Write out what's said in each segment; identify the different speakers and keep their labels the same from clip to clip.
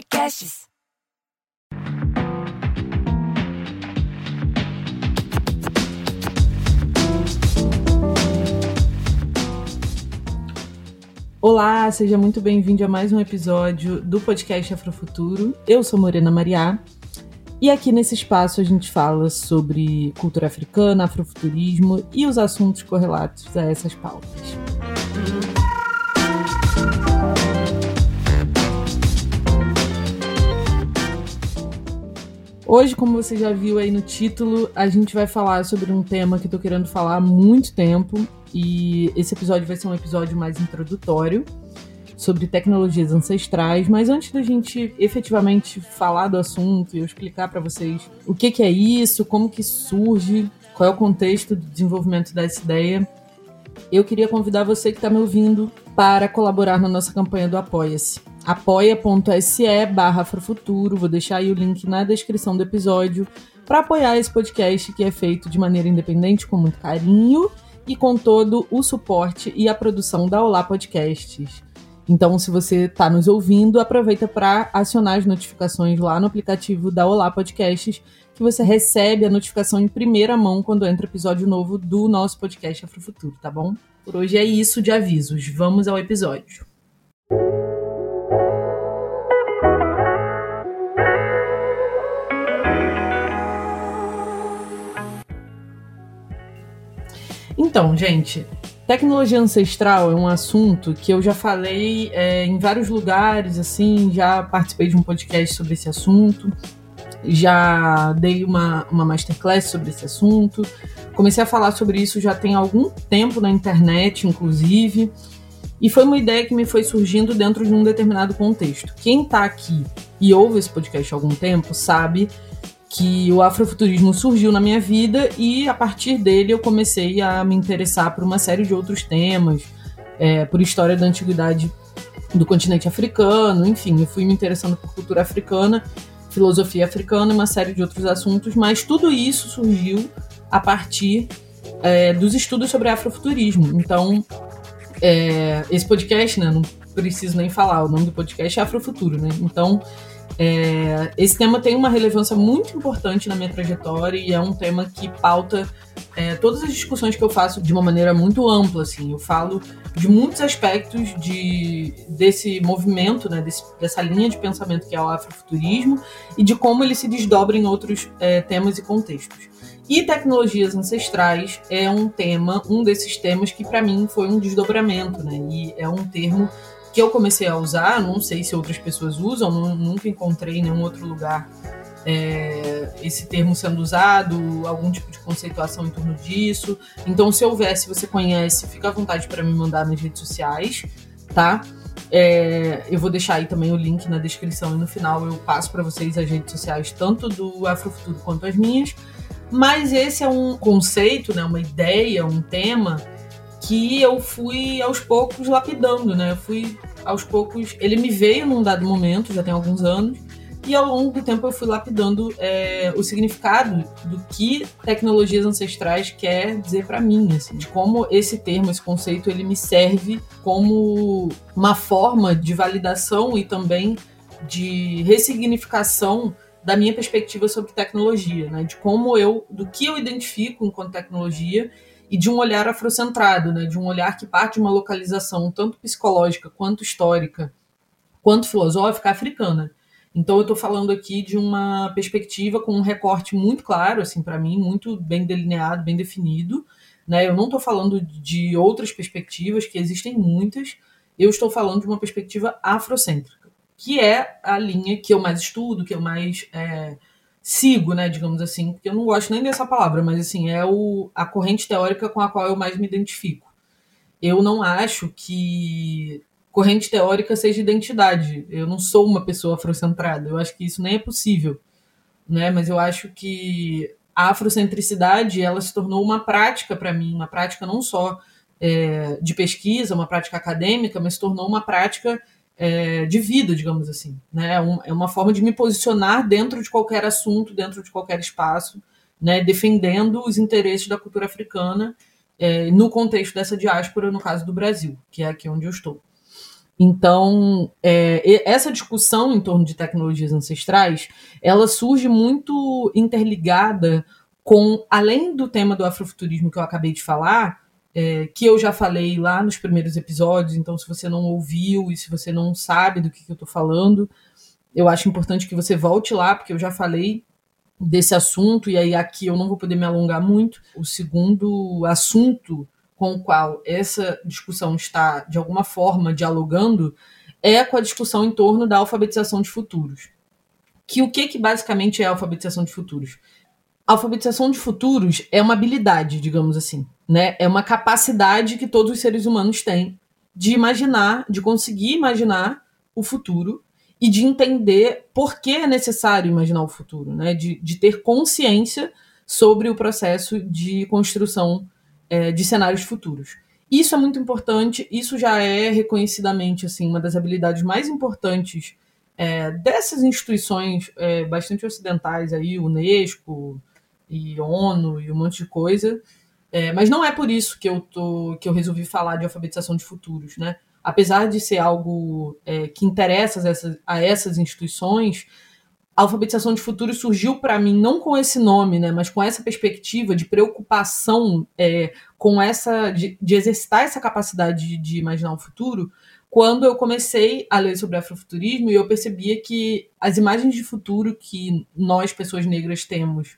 Speaker 1: Podcasts.
Speaker 2: Olá, seja muito bem-vindo a mais um episódio do podcast Afrofuturo. Eu sou Morena Mariá e aqui nesse espaço a gente fala sobre cultura africana, afrofuturismo e os assuntos correlatos a essas pautas. Hoje, como você já viu aí no título, a gente vai falar sobre um tema que eu tô querendo falar há muito tempo. E esse episódio vai ser um episódio mais introdutório sobre tecnologias ancestrais, mas antes da gente efetivamente falar do assunto e eu explicar para vocês o que, que é isso, como que surge, qual é o contexto do desenvolvimento dessa ideia, eu queria convidar você que está me ouvindo para colaborar na nossa campanha do Apoia-se apoia.se barra Afrofuturo. Vou deixar aí o link na descrição do episódio para apoiar esse podcast que é feito de maneira independente, com muito carinho e com todo o suporte e a produção da Olá Podcasts. Então, se você está nos ouvindo, aproveita para acionar as notificações lá no aplicativo da Olá Podcasts, que você recebe a notificação em primeira mão quando entra episódio novo do nosso podcast Afrofuturo, tá bom? Por hoje é isso de avisos. Vamos ao episódio. Então, gente, tecnologia ancestral é um assunto que eu já falei é, em vários lugares, assim, já participei de um podcast sobre esse assunto, já dei uma, uma masterclass sobre esse assunto, comecei a falar sobre isso já tem algum tempo na internet, inclusive, e foi uma ideia que me foi surgindo dentro de um determinado contexto. Quem está aqui e ouve esse podcast há algum tempo sabe que o afrofuturismo surgiu na minha vida e a partir dele eu comecei a me interessar por uma série de outros temas, é, por história da antiguidade do continente africano, enfim, eu fui me interessando por cultura africana, filosofia africana, uma série de outros assuntos, mas tudo isso surgiu a partir é, dos estudos sobre afrofuturismo. Então, é, esse podcast, né, não preciso nem falar, o nome do podcast é Afrofuturo, né? Então, é, esse tema tem uma relevância muito importante na minha trajetória e é um tema que pauta é, todas as discussões que eu faço de uma maneira muito ampla. Assim. Eu falo de muitos aspectos de, desse movimento, né, desse, dessa linha de pensamento que é o afrofuturismo e de como ele se desdobra em outros é, temas e contextos. E tecnologias ancestrais é um tema, um desses temas que para mim foi um desdobramento, né? E é um termo que eu comecei a usar, não sei se outras pessoas usam, nunca encontrei em nenhum outro lugar é, esse termo sendo usado, algum tipo de conceituação em torno disso. Então, se houver, se você conhece, fica à vontade para me mandar nas redes sociais, tá? É, eu vou deixar aí também o link na descrição e no final eu passo para vocês as redes sociais, tanto do Afrofuturo quanto as minhas. Mas esse é um conceito, né, uma ideia, um tema que eu fui aos poucos lapidando, né? Eu fui aos poucos. Ele me veio num dado momento, já tem alguns anos, e ao longo do tempo eu fui lapidando é, o significado do que tecnologias ancestrais quer dizer para mim, assim, de como esse termo, esse conceito, ele me serve como uma forma de validação e também de ressignificação da minha perspectiva sobre tecnologia, né? De como eu, do que eu identifico enquanto tecnologia e de um olhar afrocentrado, né, de um olhar que parte de uma localização tanto psicológica quanto histórica, quanto filosófica africana. Então eu estou falando aqui de uma perspectiva com um recorte muito claro, assim, para mim, muito bem delineado, bem definido. Né? Eu não estou falando de outras perspectivas, que existem muitas. Eu estou falando de uma perspectiva afrocêntrica, que é a linha que eu mais estudo, que eu mais é, sigo, né, digamos assim, porque eu não gosto nem dessa palavra, mas assim, é o, a corrente teórica com a qual eu mais me identifico. Eu não acho que corrente teórica seja identidade. Eu não sou uma pessoa afrocentrada. Eu acho que isso nem é possível, né? Mas eu acho que a afrocentricidade ela se tornou uma prática para mim, uma prática não só é, de pesquisa, uma prática acadêmica, mas se tornou uma prática é, de vida, digamos assim. Né? É, é uma forma de me posicionar dentro de qualquer assunto, dentro de qualquer espaço, né? defendendo os interesses da cultura africana é, no contexto dessa diáspora, no caso do Brasil, que é aqui onde eu estou. Então, é, essa discussão em torno de tecnologias ancestrais, ela surge muito interligada com, além do tema do afrofuturismo que eu acabei de falar, é, que eu já falei lá nos primeiros episódios, então se você não ouviu e se você não sabe do que, que eu estou falando, eu acho importante que você volte lá, porque eu já falei desse assunto, e aí aqui eu não vou poder me alongar muito. O segundo assunto com o qual essa discussão está, de alguma forma, dialogando, é com a discussão em torno da alfabetização de futuros. Que o que, que basicamente é a alfabetização de futuros? A alfabetização de futuros é uma habilidade, digamos assim, né? É uma capacidade que todos os seres humanos têm de imaginar, de conseguir imaginar o futuro e de entender por que é necessário imaginar o futuro, né? De, de ter consciência sobre o processo de construção é, de cenários futuros. Isso é muito importante, isso já é reconhecidamente assim uma das habilidades mais importantes é, dessas instituições é, bastante ocidentais aí, Unesco e ONU e um monte de coisa. É, mas não é por isso que eu tô que eu resolvi falar de alfabetização de futuros, né? Apesar de ser algo é, que interessa a essas, a essas instituições, a alfabetização de futuro surgiu para mim não com esse nome, né, mas com essa perspectiva de preocupação é, com essa de, de, exercitar essa capacidade de, de imaginar o futuro, quando eu comecei a ler sobre afrofuturismo e eu percebia que as imagens de futuro que nós pessoas negras temos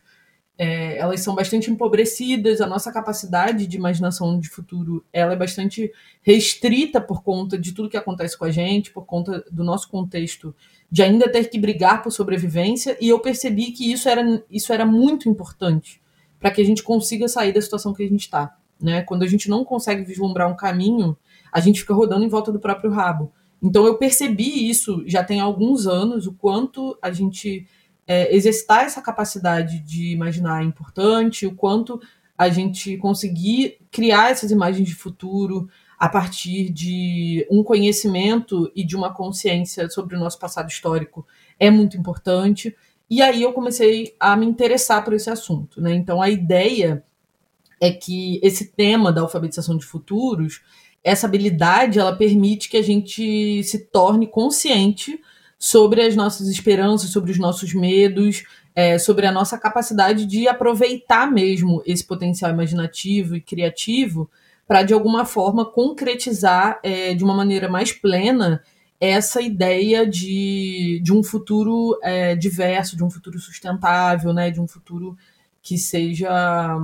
Speaker 2: é, elas são bastante empobrecidas, a nossa capacidade de imaginação de futuro ela é bastante restrita por conta de tudo que acontece com a gente, por conta do nosso contexto de ainda ter que brigar por sobrevivência, e eu percebi que isso era, isso era muito importante para que a gente consiga sair da situação que a gente está. Né? Quando a gente não consegue vislumbrar um caminho, a gente fica rodando em volta do próprio rabo. Então eu percebi isso já tem alguns anos, o quanto a gente é, exercitar essa capacidade de imaginar é importante, o quanto a gente conseguir criar essas imagens de futuro a partir de um conhecimento e de uma consciência sobre o nosso passado histórico é muito importante. E aí eu comecei a me interessar por esse assunto. Né? Então a ideia é que esse tema da alfabetização de futuros, essa habilidade, ela permite que a gente se torne consciente sobre as nossas esperanças, sobre os nossos medos, é, sobre a nossa capacidade de aproveitar mesmo esse potencial imaginativo e criativo para, de alguma forma, concretizar é, de uma maneira mais plena essa ideia de, de um futuro é, diverso, de um futuro sustentável, né, de um futuro que seja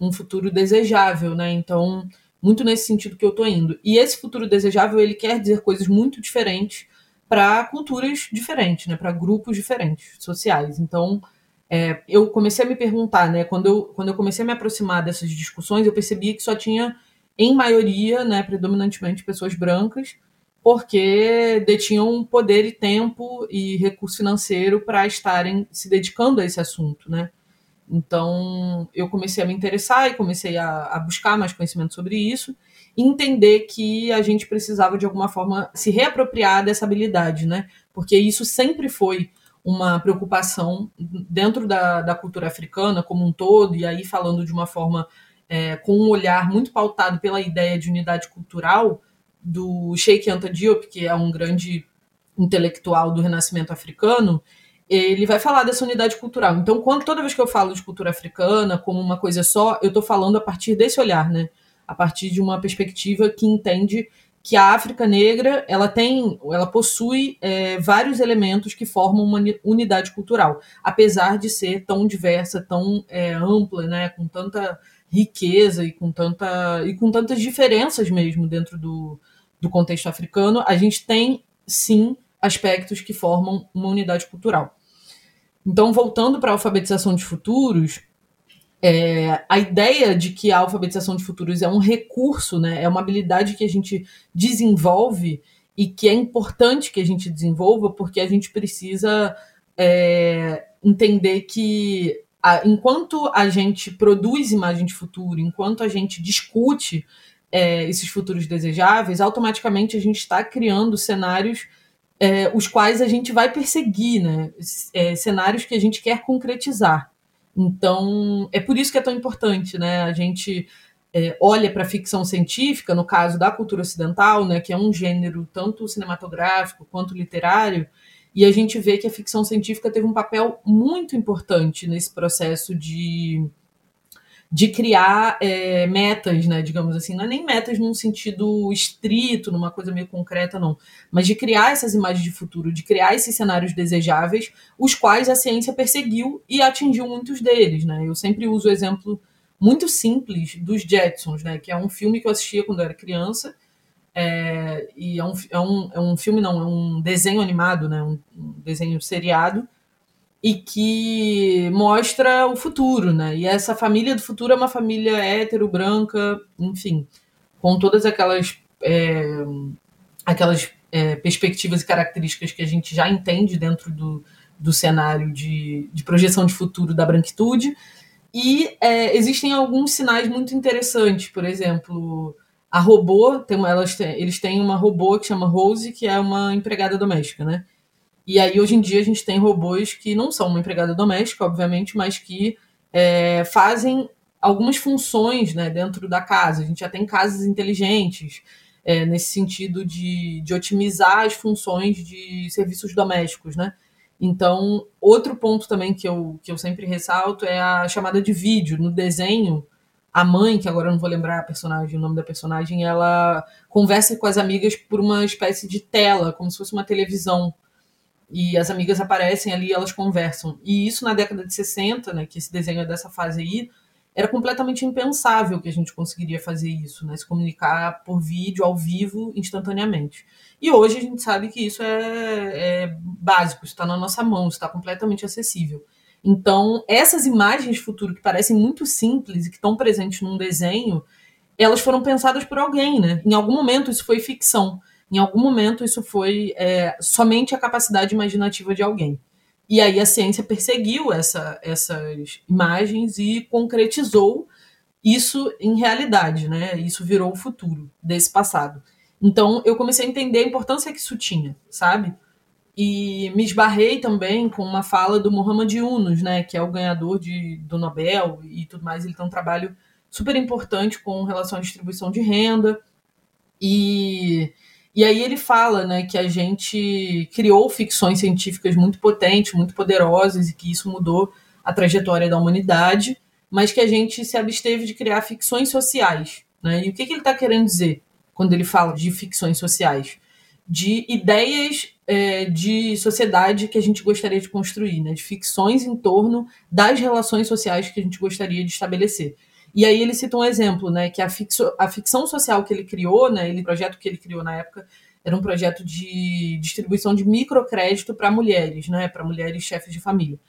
Speaker 2: um futuro desejável, né? Então, muito nesse sentido que eu estou indo. E esse futuro desejável, ele quer dizer coisas muito diferentes para culturas diferentes, né, para grupos diferentes sociais. Então, é, eu comecei a me perguntar, né, quando eu, quando eu comecei a me aproximar dessas discussões, eu percebi que só tinha, em maioria, né, predominantemente pessoas brancas, porque detinham poder e tempo e recurso financeiro para estarem se dedicando a esse assunto, né? Então, eu comecei a me interessar e comecei a, a buscar mais conhecimento sobre isso entender que a gente precisava de alguma forma se reapropriar dessa habilidade, né? Porque isso sempre foi uma preocupação dentro da, da cultura africana como um todo, e aí falando de uma forma é, com um olhar muito pautado pela ideia de unidade cultural do Sheikh Anta Diop, que é um grande intelectual do renascimento africano, ele vai falar dessa unidade cultural. Então, quando, toda vez que eu falo de cultura africana como uma coisa só, eu estou falando a partir desse olhar, né? A partir de uma perspectiva que entende que a África Negra ela tem, ela possui é, vários elementos que formam uma unidade cultural, apesar de ser tão diversa, tão é, ampla, né, com tanta riqueza e com tanta e com tantas diferenças mesmo dentro do, do contexto africano, a gente tem sim aspectos que formam uma unidade cultural. Então, voltando para a alfabetização de futuros, é, a ideia de que a alfabetização de futuros é um recurso, né, é uma habilidade que a gente desenvolve e que é importante que a gente desenvolva, porque a gente precisa é, entender que a, enquanto a gente produz imagem de futuro, enquanto a gente discute é, esses futuros desejáveis, automaticamente a gente está criando cenários é, os quais a gente vai perseguir, né? É, cenários que a gente quer concretizar. Então, é por isso que é tão importante, né? A gente é, olha para a ficção científica, no caso da cultura ocidental, né, que é um gênero tanto cinematográfico quanto literário, e a gente vê que a ficção científica teve um papel muito importante nesse processo de, de criar é, metas, né, digamos assim, não é nem metas num sentido estrito, numa coisa meio concreta, não, mas de criar essas imagens de futuro, de criar esses cenários desejáveis, os quais a ciência perseguiu e atingiu muitos deles. Né? Eu sempre uso o exemplo muito simples dos Jetsons, né, que é um filme que eu assistia quando eu era criança, é, e é um, é, um, é um filme, não, é um desenho animado, né? Um, um, desenho seriado, e que mostra o futuro, né? E essa família do futuro é uma família hétero, branca, enfim, com todas aquelas, é, aquelas é, perspectivas e características que a gente já entende dentro do, do cenário de, de projeção de futuro da branquitude. E é, existem alguns sinais muito interessantes, por exemplo a robô, tem uma, elas têm, eles têm uma robô que chama Rose, que é uma empregada doméstica, né? E aí, hoje em dia, a gente tem robôs que não são uma empregada doméstica, obviamente, mas que é, fazem algumas funções né, dentro da casa. A gente já tem casas inteligentes, é, nesse sentido de, de otimizar as funções de serviços domésticos, né? Então, outro ponto também que eu, que eu sempre ressalto é a chamada de vídeo. No desenho, a mãe, que agora eu não vou lembrar a personagem, o nome da personagem, ela conversa com as amigas por uma espécie de tela, como se fosse uma televisão. E as amigas aparecem ali elas conversam. E isso na década de 60, né, que esse desenho é dessa fase aí, era completamente impensável que a gente conseguiria fazer isso, né, se comunicar por vídeo, ao vivo, instantaneamente. E hoje a gente sabe que isso é, é básico, está na nossa mão, está completamente acessível. Então, essas imagens de futuro que parecem muito simples e que estão presentes num desenho, elas foram pensadas por alguém, né? Em algum momento isso foi ficção. Em algum momento isso foi é, somente a capacidade imaginativa de alguém. E aí a ciência perseguiu essa, essas imagens e concretizou isso em realidade, né? Isso virou o futuro desse passado. Então eu comecei a entender a importância que isso tinha, sabe? E me esbarrei também com uma fala do Muhammad Yunus, né, que é o ganhador de, do Nobel e tudo mais. Ele tem um trabalho super importante com relação à distribuição de renda. E, e aí ele fala né, que a gente criou ficções científicas muito potentes, muito poderosas, e que isso mudou a trajetória da humanidade, mas que a gente se absteve de criar ficções sociais. Né? E o que, que ele está querendo dizer quando ele fala de ficções sociais? De ideias é, de sociedade que a gente gostaria de construir, né? de ficções em torno das relações sociais que a gente gostaria de estabelecer. E aí ele cita um exemplo, né, que a, fixo, a ficção social que ele criou, né, ele, projeto que ele criou na época, era um projeto de distribuição de microcrédito para mulheres, né, para mulheres chefes de família.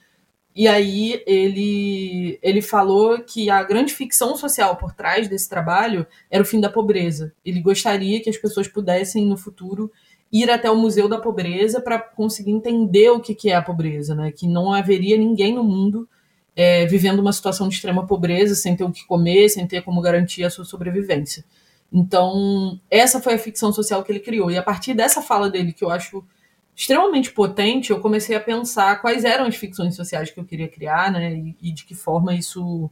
Speaker 2: E aí ele, ele falou que a grande ficção social por trás desse trabalho era o fim da pobreza. Ele gostaria que as pessoas pudessem, no futuro, ir até o Museu da Pobreza para conseguir entender o que, que é a pobreza, né? Que não haveria ninguém no mundo é, vivendo uma situação de extrema pobreza, sem ter o que comer, sem ter como garantir a sua sobrevivência. Então, essa foi a ficção social que ele criou. E a partir dessa fala dele, que eu acho extremamente potente, eu comecei a pensar quais eram as ficções sociais que eu queria criar, né? E, e de que forma isso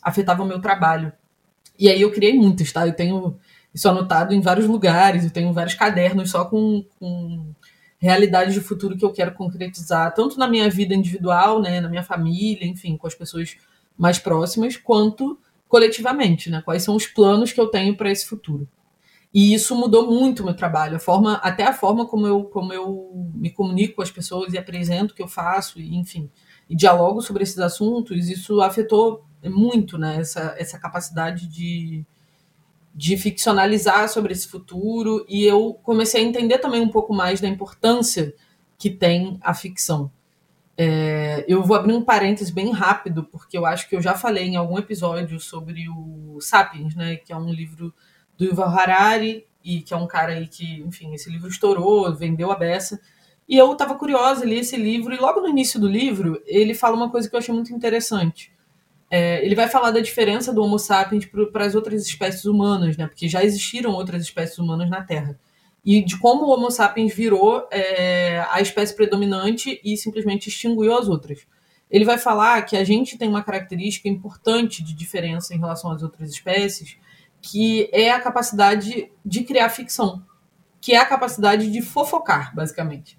Speaker 2: afetava o meu trabalho. E aí eu criei muitas, tá? Eu tenho isso anotado em vários lugares, eu tenho vários cadernos só com, com realidades de futuro que eu quero concretizar, tanto na minha vida individual, né, na minha família, enfim, com as pessoas mais próximas, quanto coletivamente, né? Quais são os planos que eu tenho para esse futuro? E isso mudou muito o meu trabalho, a forma, até a forma como eu, como eu me comunico com as pessoas e apresento o que eu faço, e, enfim, e dialogo sobre esses assuntos, isso afetou muito, né, essa, essa capacidade de, de ficcionalizar sobre esse futuro e eu comecei a entender também um pouco mais da importância que tem a ficção. É, eu vou abrir um parênteses bem rápido, porque eu acho que eu já falei em algum episódio sobre o Sapiens, né, que é um livro do Yuval Harari, e que é um cara aí que, enfim, esse livro estourou, vendeu a beça. E eu estava curiosa, li esse livro, e logo no início do livro, ele fala uma coisa que eu achei muito interessante é, ele vai falar da diferença do Homo sapiens para as outras espécies humanas, né? Porque já existiram outras espécies humanas na Terra. E de como o Homo sapiens virou é, a espécie predominante e simplesmente extinguiu as outras. Ele vai falar que a gente tem uma característica importante de diferença em relação às outras espécies, que é a capacidade de criar ficção, que é a capacidade de fofocar, basicamente.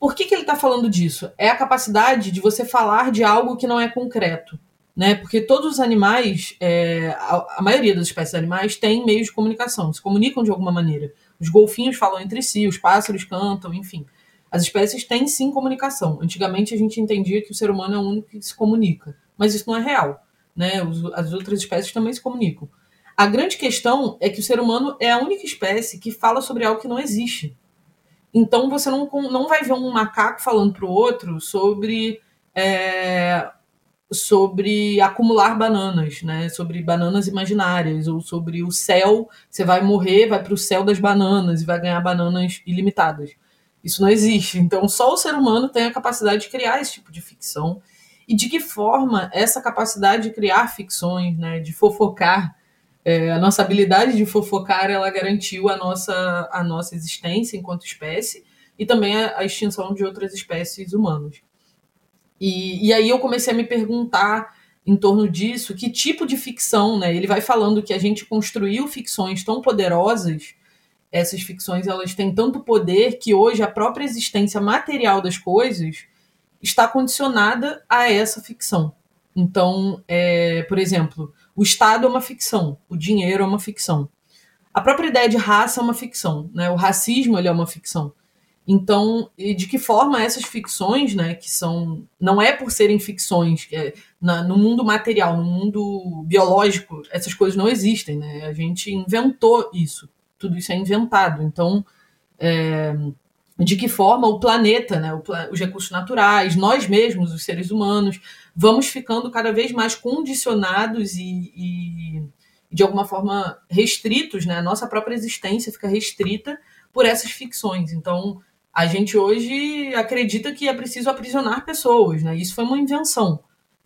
Speaker 2: Por que, que ele está falando disso? É a capacidade de você falar de algo que não é concreto. Né? Porque todos os animais, é, a, a, maioria das espécies animais, tem meios de comunicação, se comunicam de alguma maneira. Os golfinhos falam entre si, os pássaros cantam, enfim. As espécies têm sim comunicação. Antigamente a gente entendia que o ser humano é o único que se comunica, mas isso não é real. Né? as outras espécies também se comunicam. A grande questão é que o ser humano é a única espécie que fala sobre algo que não existe. Então você não, não vai ver um macaco falando para o outro sobre, é, sobre acumular bananas, né? sobre bananas imaginárias, ou sobre o céu, você vai morrer, vai para o céu das bananas e vai ganhar bananas ilimitadas. Isso não existe. Então, só o ser humano tem a capacidade de criar esse tipo de ficção. E de que forma essa capacidade de criar ficções, né, de fofocar, é, a nossa habilidade de fofocar, ela garantiu a nossa, a nossa existência enquanto espécie e também a, a extinção de outras espécies humanas. E, e aí eu comecei a me perguntar em torno disso, que tipo de ficção, né? Ele vai falando que a gente construiu ficções tão poderosas essas ficções elas têm tanto poder que hoje a própria existência material das coisas está condicionada a essa ficção. Então, é, por exemplo, o Estado é uma ficção, o dinheiro é uma ficção. A própria ideia de raça é uma ficção, né? O racismo ele é uma ficção. Então, de que forma essas ficções, né, que são não é por serem ficções, é, na, no mundo material, no mundo biológico, essas coisas não existem, né? A gente inventou isso tudo isso é inventado. Então, é, de que forma o planeta, né, os recursos naturais, nós mesmos, os seres humanos, vamos ficando cada vez mais condicionados e, e de alguma forma restritos, né? A nossa própria existência fica restrita por essas ficções. Então, a gente hoje acredita que é preciso aprisionar pessoas, né? Isso foi uma invenção.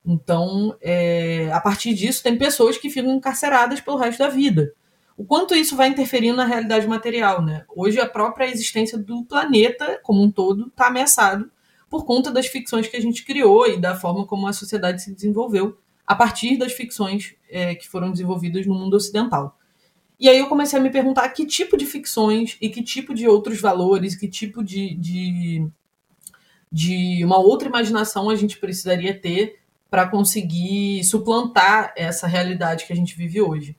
Speaker 2: Então, é, a partir disso, tem pessoas que ficam encarceradas pelo resto da vida o quanto isso vai interferir na realidade material, né? Hoje a própria existência do planeta como um todo está ameaçado por conta das ficções que a gente criou e da forma como a sociedade se desenvolveu a partir das ficções é, que foram desenvolvidas no mundo ocidental. E aí eu comecei a me perguntar que tipo de ficções e que tipo de outros valores, que tipo de, de, de uma outra imaginação a gente precisaria ter para conseguir suplantar essa realidade que a gente vive hoje.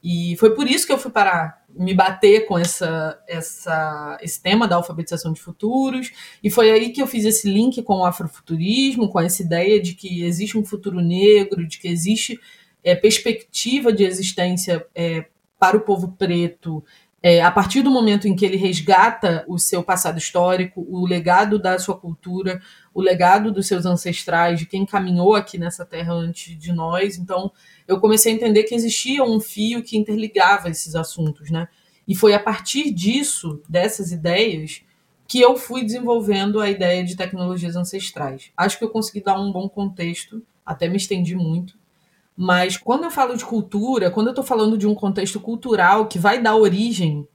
Speaker 2: E foi por isso que eu fui parar, me bater com essa, essa, esse tema da alfabetização de futuros. E foi aí que eu fiz esse link com o afrofuturismo, com essa ideia de que existe um futuro negro, de que existe é, perspectiva de existência é, para o povo preto é, a partir do momento em que ele resgata o seu passado histórico, o legado da sua cultura, o legado dos seus ancestrais, de quem caminhou aqui nessa terra antes de nós. Então, eu comecei a entender que existia um fio que interligava esses assuntos, né? E foi a partir disso, dessas ideias, que eu fui desenvolvendo a ideia de tecnologias ancestrais. Acho que eu consegui dar um bom contexto, até me estendi muito, mas quando eu falo de cultura, quando eu estou falando de um contexto cultural que vai dar origem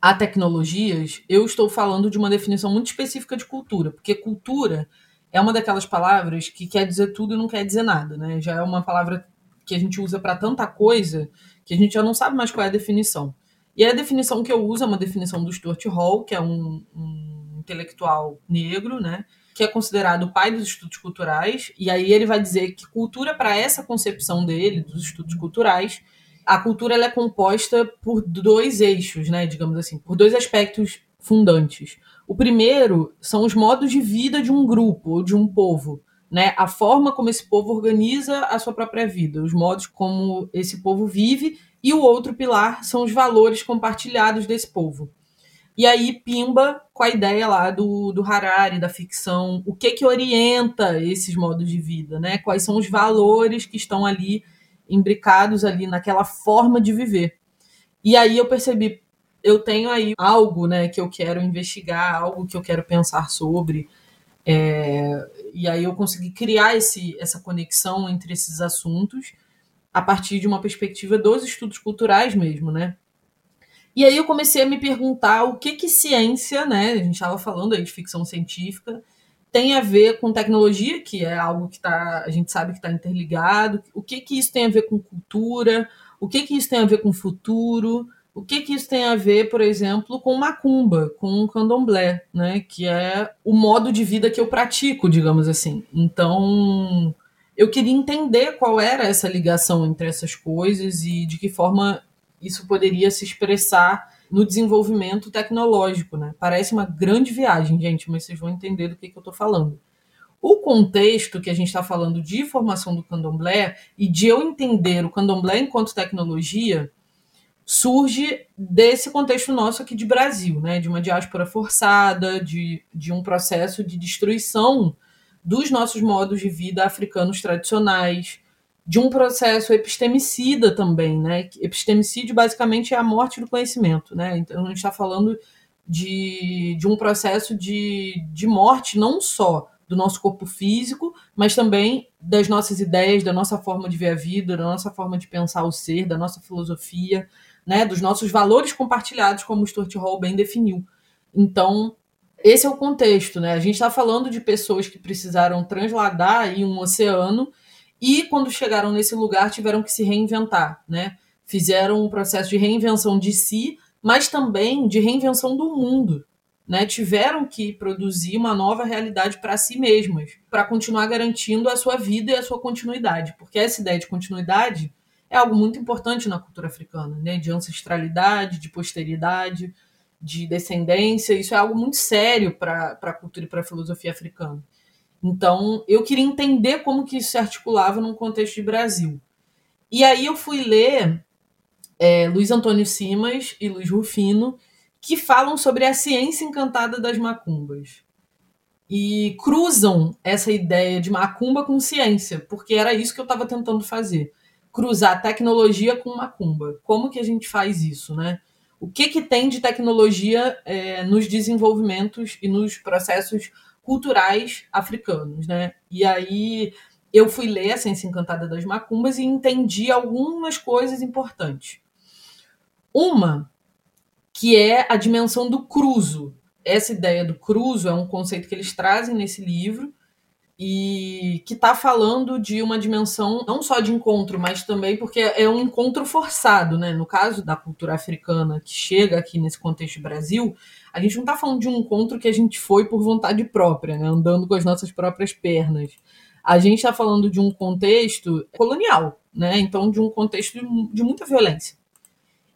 Speaker 2: a tecnologias, eu estou falando de uma definição muito específica de cultura, porque cultura é uma daquelas palavras que quer dizer tudo e não quer dizer nada, né? Já é uma palavra que a gente usa para tanta coisa que a gente já não sabe mais qual é a definição. E a definição que eu uso é uma definição do Stuart Hall, que é um, um intelectual negro, né? Que é considerado o pai dos estudos culturais, e aí ele vai dizer que cultura, para essa concepção dele, dos estudos culturais, a cultura ela é composta por dois eixos, né, digamos assim, por dois aspectos fundantes. O primeiro são os modos de vida de um grupo ou de um povo, né? A forma como esse povo organiza a sua própria vida, os modos como esse povo vive, e o outro pilar são os valores compartilhados desse povo. E aí pimba com a ideia lá do, do Harari, da ficção, o que que orienta esses modos de vida, né? Quais são os valores que estão ali imbricados ali naquela forma de viver. E aí eu percebi, eu tenho aí algo, né, que eu quero investigar, algo que eu quero pensar sobre. É, e aí eu consegui criar esse, essa conexão entre esses assuntos a partir de uma perspectiva dos estudos culturais mesmo, né? E aí eu comecei a me perguntar o que que ciência, né, a gente estava falando aí de ficção científica, tem a ver com tecnologia, que é algo que tá, a gente sabe que está interligado, o que que isso tem a ver com cultura, o que, que isso tem a ver com futuro, o que, que isso tem a ver, por exemplo, com macumba, com candomblé, né? Que é o modo de vida que eu pratico, digamos assim. Então, eu queria entender qual era essa ligação entre essas coisas e de que forma isso poderia se expressar no desenvolvimento tecnológico, né? Parece uma grande viagem, gente, mas vocês vão entender do que, que eu estou falando. O contexto que a gente está falando de formação do candomblé e de eu entender o candomblé enquanto tecnologia surge desse contexto nosso aqui de Brasil, né? de uma diáspora forçada, de, de um processo de destruição dos nossos modos de vida africanos tradicionais, de um processo epistemicida também. Né? Epistemicídio basicamente é a morte do conhecimento. Né? Então a gente está falando de, de um processo de, de morte não só do nosso corpo físico, mas também das nossas ideias, da nossa forma de ver a vida, da nossa forma de pensar o ser, da nossa filosofia, né, dos nossos valores compartilhados, como o Stuart Hall bem definiu. Então, esse é o contexto, né? A gente está falando de pessoas que precisaram transladar aí um oceano e, quando chegaram nesse lugar, tiveram que se reinventar, né? Fizeram um processo de reinvenção de si, mas também de reinvenção do mundo, né, tiveram que produzir uma nova realidade para si mesmas, para continuar garantindo a sua vida e a sua continuidade, porque essa ideia de continuidade é algo muito importante na cultura africana, né, de ancestralidade, de posteridade, de descendência, isso é algo muito sério para a cultura e para a filosofia africana. Então, eu queria entender como que isso se articulava num contexto de Brasil. E aí eu fui ler é, Luiz Antônio Simas e Luiz Rufino, que falam sobre a ciência encantada das macumbas. E cruzam essa ideia de macumba com ciência, porque era isso que eu estava tentando fazer. Cruzar tecnologia com macumba. Como que a gente faz isso, né? O que, que tem de tecnologia é, nos desenvolvimentos e nos processos culturais africanos, né? E aí eu fui ler a Ciência Encantada das Macumbas e entendi algumas coisas importantes. Uma que é a dimensão do cruzo. Essa ideia do cruzo é um conceito que eles trazem nesse livro e que está falando de uma dimensão não só de encontro, mas também porque é um encontro forçado, né? No caso da cultura africana que chega aqui nesse contexto Brasil, a gente não está falando de um encontro que a gente foi por vontade própria, né? andando com as nossas próprias pernas. A gente está falando de um contexto colonial, né? Então, de um contexto de muita violência.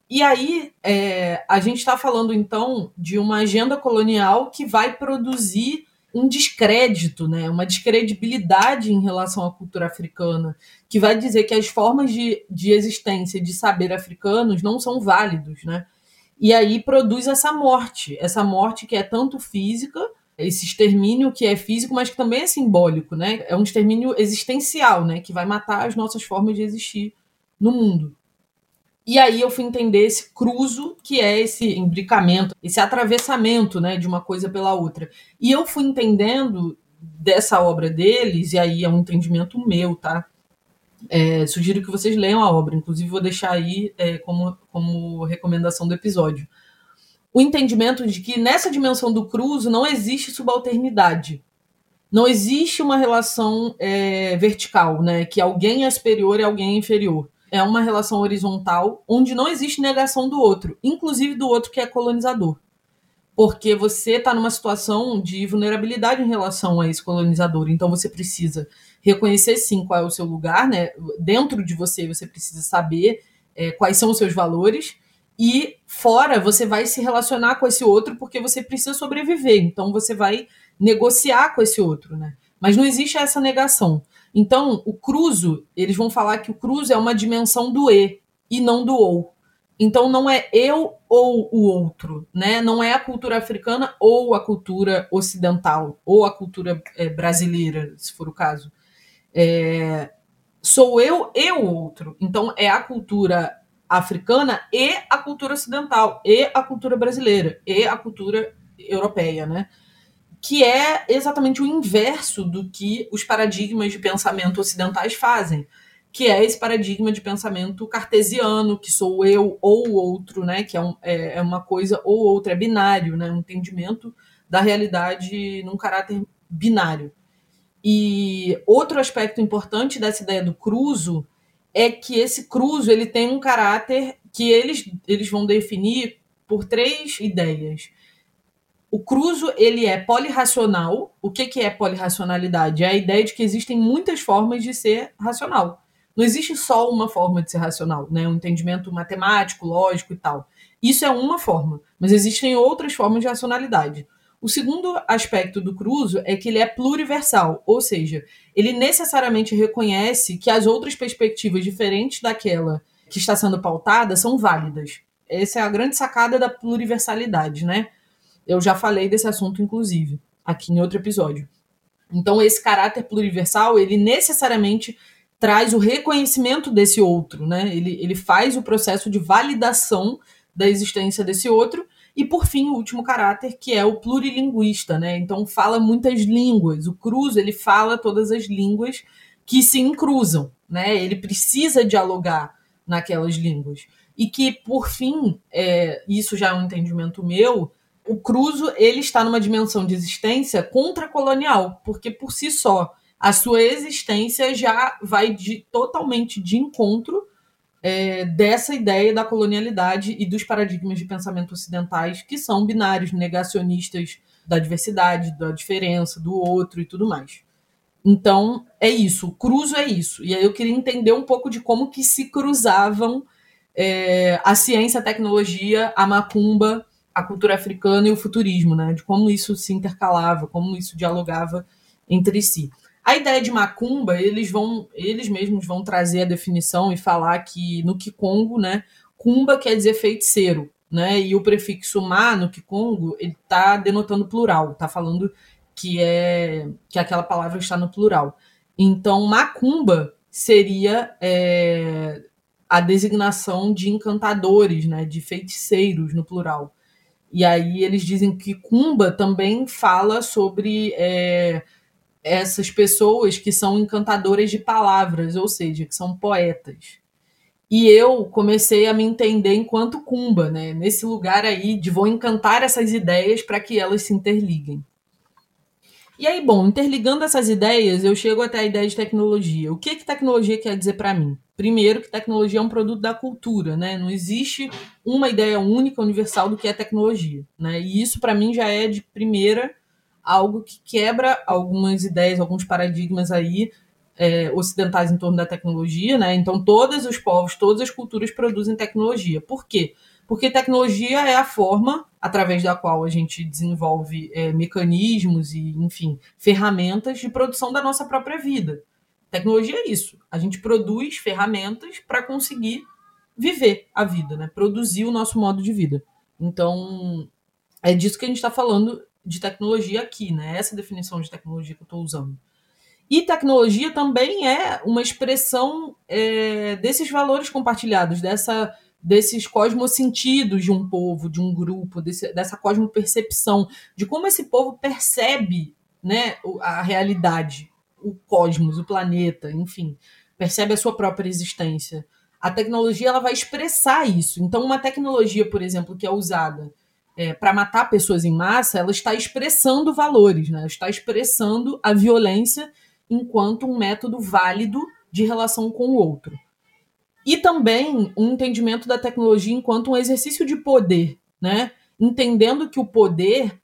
Speaker 2: E aí, é, a gente está falando então de uma agenda colonial que vai produzir um descrédito, né, uma descredibilidade em relação à cultura africana, que vai dizer que as formas de, de existência de saber africanos não são válidos. Né? E aí produz essa morte, essa morte que é tanto física, esse extermínio que é físico, mas que também é simbólico, né? É um extermínio existencial, né? Que vai matar as nossas formas de existir no mundo. E aí eu fui entender esse cruzo, que é esse imbricamento, esse atravessamento né, de uma coisa pela outra. E eu fui entendendo dessa obra deles, e aí é um entendimento meu, tá? É, sugiro que vocês leiam a obra, inclusive vou deixar aí é, como, como recomendação do episódio. O entendimento de que nessa dimensão do cruzo não existe subalternidade. Não existe uma relação é, vertical, né? Que alguém é superior e alguém é inferior é uma relação horizontal onde não existe negação do outro, inclusive do outro que é colonizador. Porque você está numa situação de vulnerabilidade em relação a esse colonizador. Então você precisa reconhecer sim qual é o seu lugar, né? Dentro de você você precisa saber é, quais são os seus valores e fora você vai se relacionar com esse outro porque você precisa sobreviver. Então você vai negociar com esse outro, né? Mas não existe essa negação. Então, o cruzo, eles vão falar que o cruzo é uma dimensão do e e não do ou. Então, não é eu ou o outro, né? Não é a cultura africana ou a cultura ocidental, ou a cultura é, brasileira, se for o caso. É, sou eu e o outro. Então, é a cultura africana e a cultura ocidental, e a cultura brasileira, e a cultura europeia, né? que é exatamente o inverso do que os paradigmas de pensamento ocidentais fazem, que é esse paradigma de pensamento cartesiano, que sou eu ou outro, né? Que é, um, é, é uma coisa ou outra, é binário, né? Um entendimento da realidade num caráter binário. E outro aspecto importante dessa ideia do cruzo é que esse cruzo ele tem um caráter que eles, eles vão definir por três ideias. O cruzo ele é polirracional. O que, que é polirracionalidade? É a ideia de que existem muitas formas de ser racional. Não existe só uma forma de ser racional, né? Um entendimento matemático, lógico e tal. Isso é uma forma, mas existem outras formas de racionalidade. O segundo aspecto do cruzo é que ele é pluriversal, ou seja, ele necessariamente reconhece que as outras perspectivas diferentes daquela que está sendo pautada são válidas. Essa é a grande sacada da pluriversalidade, né? Eu já falei desse assunto, inclusive, aqui em outro episódio. Então, esse caráter pluriversal, ele necessariamente traz o reconhecimento desse outro, né? Ele, ele faz o processo de validação da existência desse outro e, por fim, o último caráter, que é o plurilinguista, né? Então, fala muitas línguas. O Cruz, ele fala todas as línguas que se encruzam, né? Ele precisa dialogar naquelas línguas. E que, por fim, é, isso já é um entendimento meu, o Cruzo, ele está numa dimensão de existência contracolonial, porque, por si só, a sua existência já vai de, totalmente de encontro é, dessa ideia da colonialidade e dos paradigmas de pensamento ocidentais que são binários, negacionistas da diversidade, da diferença, do outro e tudo mais. Então, é isso, cruzo é isso. E aí eu queria entender um pouco de como que se cruzavam é, a ciência, a tecnologia, a macumba, a cultura africana e o futurismo, né? De como isso se intercalava, como isso dialogava entre si. A ideia de macumba, eles vão, eles mesmos vão trazer a definição e falar que no Kikongo, né, cumba quer dizer feiticeiro, né? E o prefixo ma no Kikongo, ele tá denotando plural, tá falando que é que aquela palavra está no plural. Então, macumba seria é, a designação de encantadores, né, de feiticeiros no plural. E aí eles dizem que cumba também fala sobre é, essas pessoas que são encantadoras de palavras, ou seja, que são poetas. E eu comecei a me entender enquanto cumba, né? Nesse lugar aí de vou encantar essas ideias para que elas se interliguem. E aí, bom, interligando essas ideias, eu chego até a ideia de tecnologia. O que que tecnologia quer dizer para mim? Primeiro, que tecnologia é um produto da cultura, né? Não existe uma ideia única, universal do que é tecnologia, né? E isso para mim já é de primeira algo que quebra algumas ideias, alguns paradigmas aí é, ocidentais em torno da tecnologia, né? Então, todos os povos, todas as culturas produzem tecnologia. Por quê? Porque tecnologia é a forma através da qual a gente desenvolve é, mecanismos e, enfim, ferramentas de produção da nossa própria vida. Tecnologia é isso. A gente produz ferramentas para conseguir viver a vida, né? Produzir o nosso modo de vida. Então, é disso que a gente está falando de tecnologia aqui, né? Essa definição de tecnologia que eu estou usando. E tecnologia também é uma expressão é, desses valores compartilhados, dessa, desses cosmosentidos de um povo, de um grupo, desse, dessa cosmopercepção, de como esse povo percebe né, a realidade, o cosmos, o planeta, enfim, percebe a sua própria existência. A tecnologia ela vai expressar isso. Então, uma tecnologia, por exemplo, que é usada é, para matar pessoas em massa, ela está expressando valores, né? está expressando a violência enquanto um método válido de relação com o outro. E também um entendimento da tecnologia enquanto um exercício de poder, né? entendendo que o poder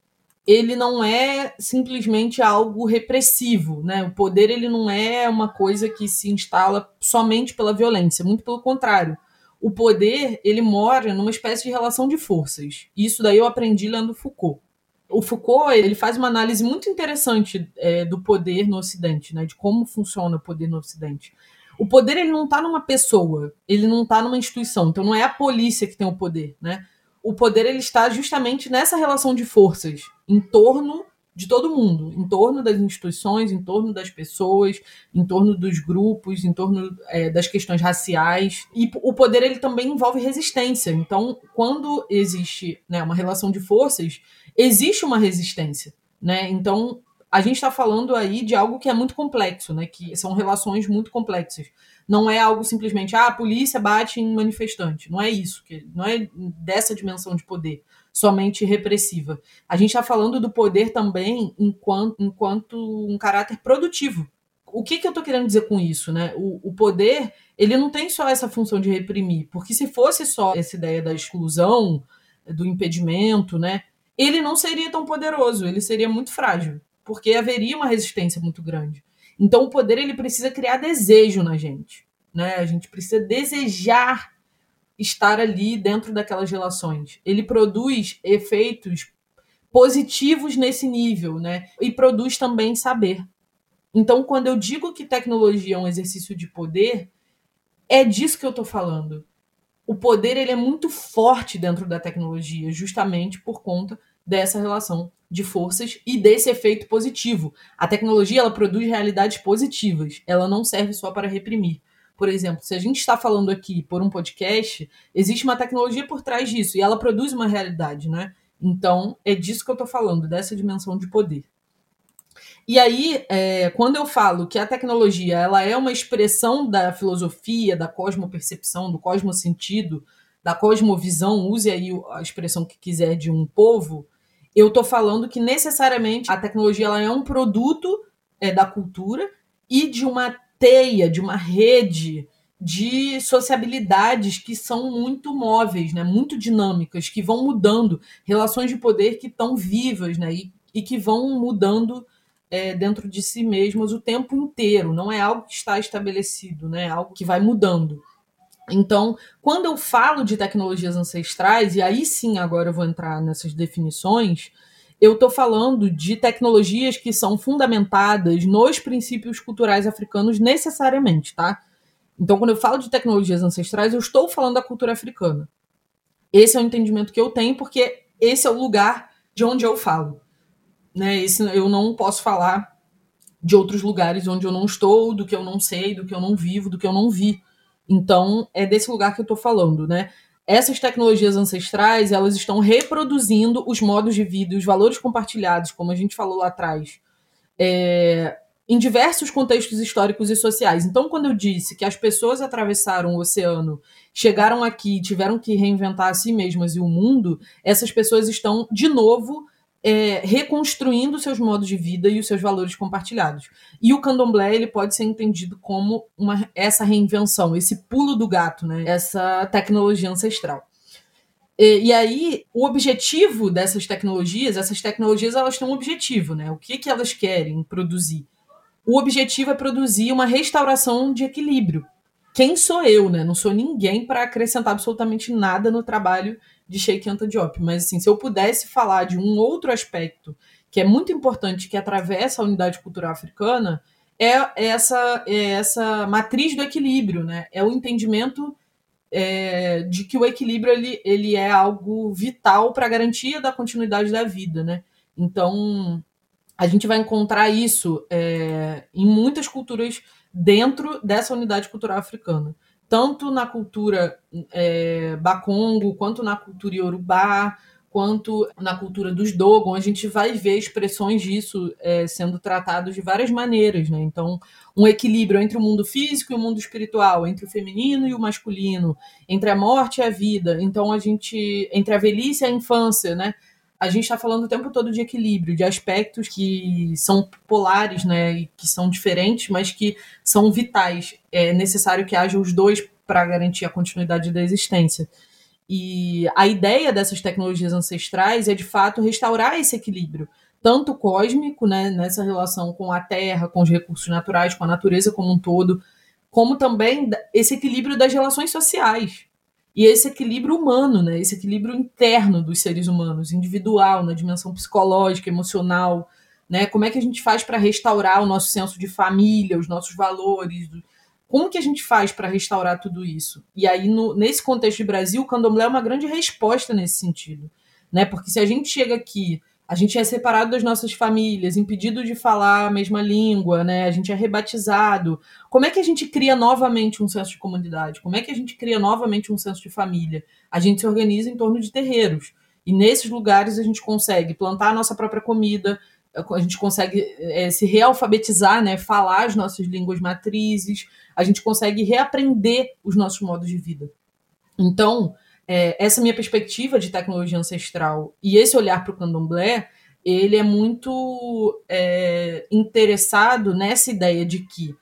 Speaker 2: ele não é simplesmente algo repressivo, né? O poder ele não é uma coisa que se instala somente pela violência, muito pelo contrário o poder ele mora numa espécie de relação de forças. Isso daí eu aprendi lendo Foucault. O Foucault ele faz uma análise muito interessante é, do poder no Ocidente, né, de como funciona o poder no Ocidente. O poder ele não está numa pessoa, ele não está numa instituição. Então não é a polícia que tem o poder, né? O poder ele está justamente nessa relação de forças em torno de todo mundo, em torno das instituições, em torno das pessoas, em torno dos grupos, em torno é, das questões raciais. E o poder ele também envolve resistência. Então, quando existe né, uma relação de forças, existe uma resistência. Né? Então, a gente está falando aí de algo que é muito complexo, né? que são relações muito complexas. Não é algo simplesmente, ah, a polícia bate em manifestante. Não é isso, que não é dessa dimensão de poder somente repressiva. A gente está falando do poder também enquanto, enquanto um caráter produtivo, o que, que eu estou querendo dizer com isso, né? O, o, poder, ele não tem só essa função de reprimir, porque se fosse só essa ideia da exclusão, do impedimento, né? Ele não seria tão poderoso, ele seria muito frágil, porque haveria uma resistência muito grande. Então o poder ele precisa criar desejo na gente, né? A gente precisa desejar estar ali dentro daquelas relações. Ele produz efeitos positivos nesse nível, né? E produz também saber. Então, quando eu digo que tecnologia é um exercício de poder, é disso que eu estou falando. O poder ele é muito forte dentro da tecnologia, justamente por conta dessa relação de forças e desse efeito positivo. A tecnologia ela produz realidades positivas, ela não serve só para reprimir. Por exemplo, se a gente está falando aqui por um podcast, existe uma tecnologia por trás disso e ela produz uma realidade, né? Então, é disso que eu estou falando, dessa dimensão de poder. E aí, é, quando eu falo que a tecnologia ela é uma expressão da filosofia, da cosmopercepção, do cosmosentido, da cosmovisão, use aí a expressão que quiser de um povo, eu estou falando que necessariamente a tecnologia ela é um produto é, da cultura e de uma teia, de uma rede de sociabilidades que são muito móveis, né, muito dinâmicas, que vão mudando, relações de poder que estão vivas né, e, e que vão mudando é, dentro de si mesmas o tempo inteiro, não é algo que está estabelecido, né? É algo que vai mudando. Então, quando eu falo de tecnologias ancestrais, e aí sim agora eu vou entrar nessas definições, eu estou falando de tecnologias que são fundamentadas nos princípios culturais africanos necessariamente, tá? Então, quando eu falo de tecnologias ancestrais, eu estou falando da cultura africana. Esse é o entendimento que eu tenho, porque esse é o lugar de onde eu falo né? Esse, eu não posso falar de outros lugares onde eu não estou, do que eu não sei, do que eu não vivo, do que eu não vi. Então, é desse lugar que eu estou falando, né? Essas tecnologias ancestrais, elas estão reproduzindo os modos de vida, os valores compartilhados, como a gente falou lá atrás, é, em diversos contextos históricos e sociais. Então, quando eu disse que as pessoas atravessaram o oceano, chegaram aqui, tiveram que reinventar a si mesmas e o mundo, essas pessoas estão, de novo, é, reconstruindo seus modos de vida e os seus valores compartilhados. E o candomblé ele pode ser entendido como uma, essa reinvenção, esse pulo do gato, né? essa tecnologia ancestral. E, e, aí, o objetivo dessas tecnologias, essas tecnologias elas têm um objetivo, né? O que, que elas querem produzir? O objetivo é produzir uma restauração de equilíbrio. Quem sou eu, né? Não sou ninguém para acrescentar absolutamente nada no trabalho de Sheikh Anta Diop, mas assim, se eu pudesse falar de um outro aspecto que é muito importante, que atravessa a unidade cultural africana, é essa, é essa matriz do equilíbrio, né? É o entendimento é, de que o equilíbrio ele, ele é algo vital para a garantia da continuidade da vida, né? Então, a gente vai encontrar isso é, em muitas culturas dentro dessa unidade cultural africana tanto na cultura é, bakongo, quanto na cultura iorubá, quanto na cultura dos Dogon, a gente vai ver expressões disso é, sendo tratados de várias maneiras, né? Então, um equilíbrio entre o mundo físico e o mundo espiritual, entre o feminino e o masculino, entre a morte e a vida. Então, a gente entre a velhice e a infância, né? A gente está falando o tempo todo de equilíbrio, de aspectos que são polares, né? E que são diferentes, mas que são vitais é necessário que haja os dois para garantir a continuidade da existência. E a ideia dessas tecnologias ancestrais é, de fato, restaurar esse equilíbrio, tanto cósmico, né, nessa relação com a Terra, com os recursos naturais, com a natureza como um todo, como também esse equilíbrio das relações sociais. E esse equilíbrio humano, né, esse equilíbrio interno dos seres humanos, individual, na dimensão psicológica, emocional. Né, como é que a gente faz para restaurar o nosso senso de família, os nossos valores, como que a gente faz para restaurar tudo isso? E aí, no, nesse contexto de Brasil, o candomblé é uma grande resposta nesse sentido. Né? Porque se a gente chega aqui, a gente é separado das nossas famílias, impedido de falar a mesma língua, né? a gente é rebatizado. Como é que a gente cria novamente um senso de comunidade? Como é que a gente cria novamente um senso de família? A gente se organiza em torno de terreiros. E nesses lugares a gente consegue plantar a nossa própria comida, a gente consegue é, se realfabetizar, né, falar as nossas línguas matrizes, a gente consegue reaprender os nossos modos de vida. Então, é, essa minha perspectiva de tecnologia ancestral e esse olhar para o candomblé ele é muito é, interessado nessa ideia de que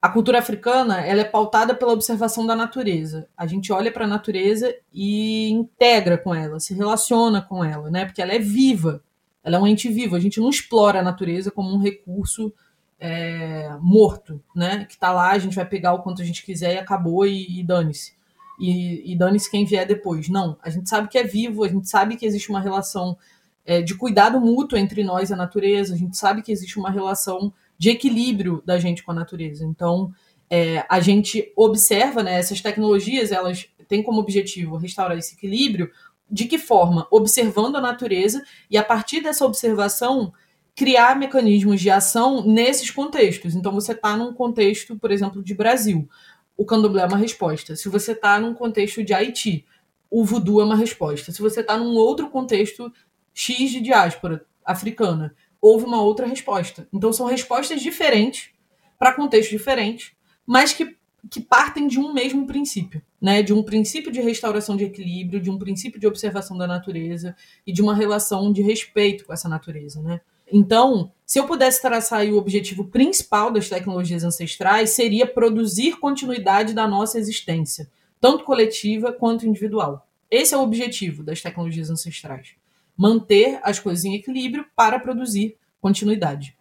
Speaker 2: a cultura africana ela é pautada pela observação da natureza. A gente olha para a natureza e integra com ela, se relaciona com ela, né? Porque ela é viva, ela é um ente vivo. A gente não explora a natureza como um recurso é, morto, né? Que está lá, a gente vai pegar o quanto a gente quiser e acabou e, e dane-se. E, e dane-se quem vier depois. Não, a gente sabe que é vivo, a gente sabe que existe uma relação é, de cuidado mútuo entre nós e a natureza, a gente sabe que existe uma relação de equilíbrio da gente com a natureza. Então, é, a gente observa, né, essas tecnologias, elas têm como objetivo restaurar esse equilíbrio. De que forma? Observando a natureza e, a partir dessa observação, criar mecanismos de ação nesses contextos. Então, você está num contexto, por exemplo, de Brasil. O candomblé é uma resposta. Se você está num contexto de Haiti, o voodoo é uma resposta. Se você está num outro contexto X de diáspora africana, houve uma outra resposta. Então são respostas diferentes para contextos diferentes, mas que, que partem de um mesmo princípio, né? De um princípio de restauração de equilíbrio, de um princípio de observação da natureza e de uma relação de respeito com essa natureza, né? Então, se eu pudesse traçar o objetivo principal das tecnologias ancestrais, seria produzir continuidade da nossa existência, tanto coletiva quanto individual. Esse é o objetivo das tecnologias ancestrais manter as coisas em equilíbrio para produzir continuidade.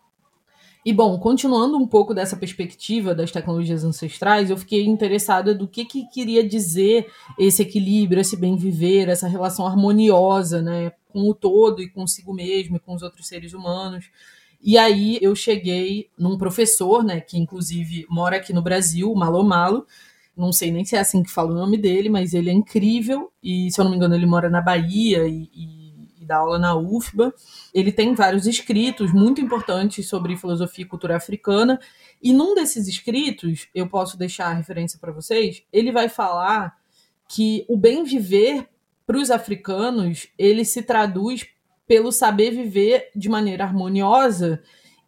Speaker 2: E bom, continuando um pouco dessa perspectiva das tecnologias ancestrais, eu fiquei interessada do que, que queria dizer esse equilíbrio, esse bem viver, essa relação harmoniosa, né, com o todo e consigo mesmo e com os outros seres humanos. E aí eu cheguei num professor, né, que inclusive mora aqui no Brasil, Malo Malo. Não sei nem se é assim que fala o nome dele, mas ele é incrível e se eu não me engano ele mora na Bahia e, e dá aula na UFBA. Ele tem vários escritos muito importantes sobre filosofia e cultura africana. E num desses escritos, eu posso deixar a referência para vocês, ele vai falar que o bem viver para os africanos, ele se traduz pelo saber viver de maneira harmoniosa